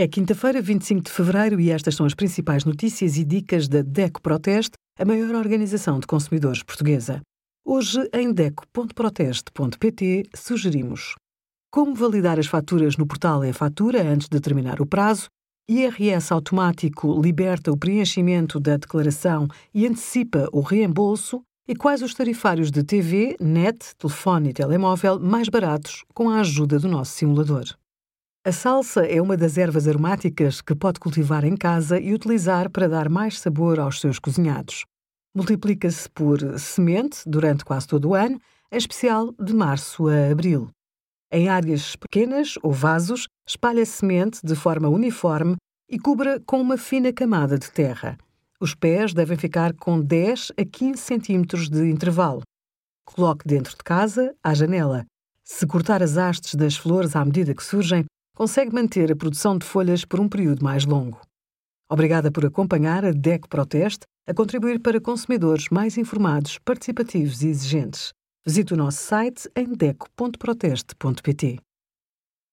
É quinta-feira, 25 de fevereiro, e estas são as principais notícias e dicas da DECO Proteste, a maior organização de consumidores portuguesa. Hoje, em DECO.proteste.pt, sugerimos como validar as faturas no portal e-fatura antes de terminar o prazo, IRS automático liberta o preenchimento da declaração e antecipa o reembolso, e quais os tarifários de TV, net, telefone e telemóvel mais baratos com a ajuda do nosso simulador. A salsa é uma das ervas aromáticas que pode cultivar em casa e utilizar para dar mais sabor aos seus cozinhados. Multiplica-se por semente durante quase todo o ano, em especial de março a abril. Em áreas pequenas ou vasos, espalhe a semente de forma uniforme e cubra com uma fina camada de terra. Os pés devem ficar com 10 a 15 centímetros de intervalo. Coloque dentro de casa, à janela. Se cortar as hastes das flores à medida que surgem, consegue manter a produção de folhas por um período mais longo. Obrigada por acompanhar a DEC Proteste a contribuir para consumidores mais informados, participativos e exigentes. Visite o nosso site em deco.proteste.pt.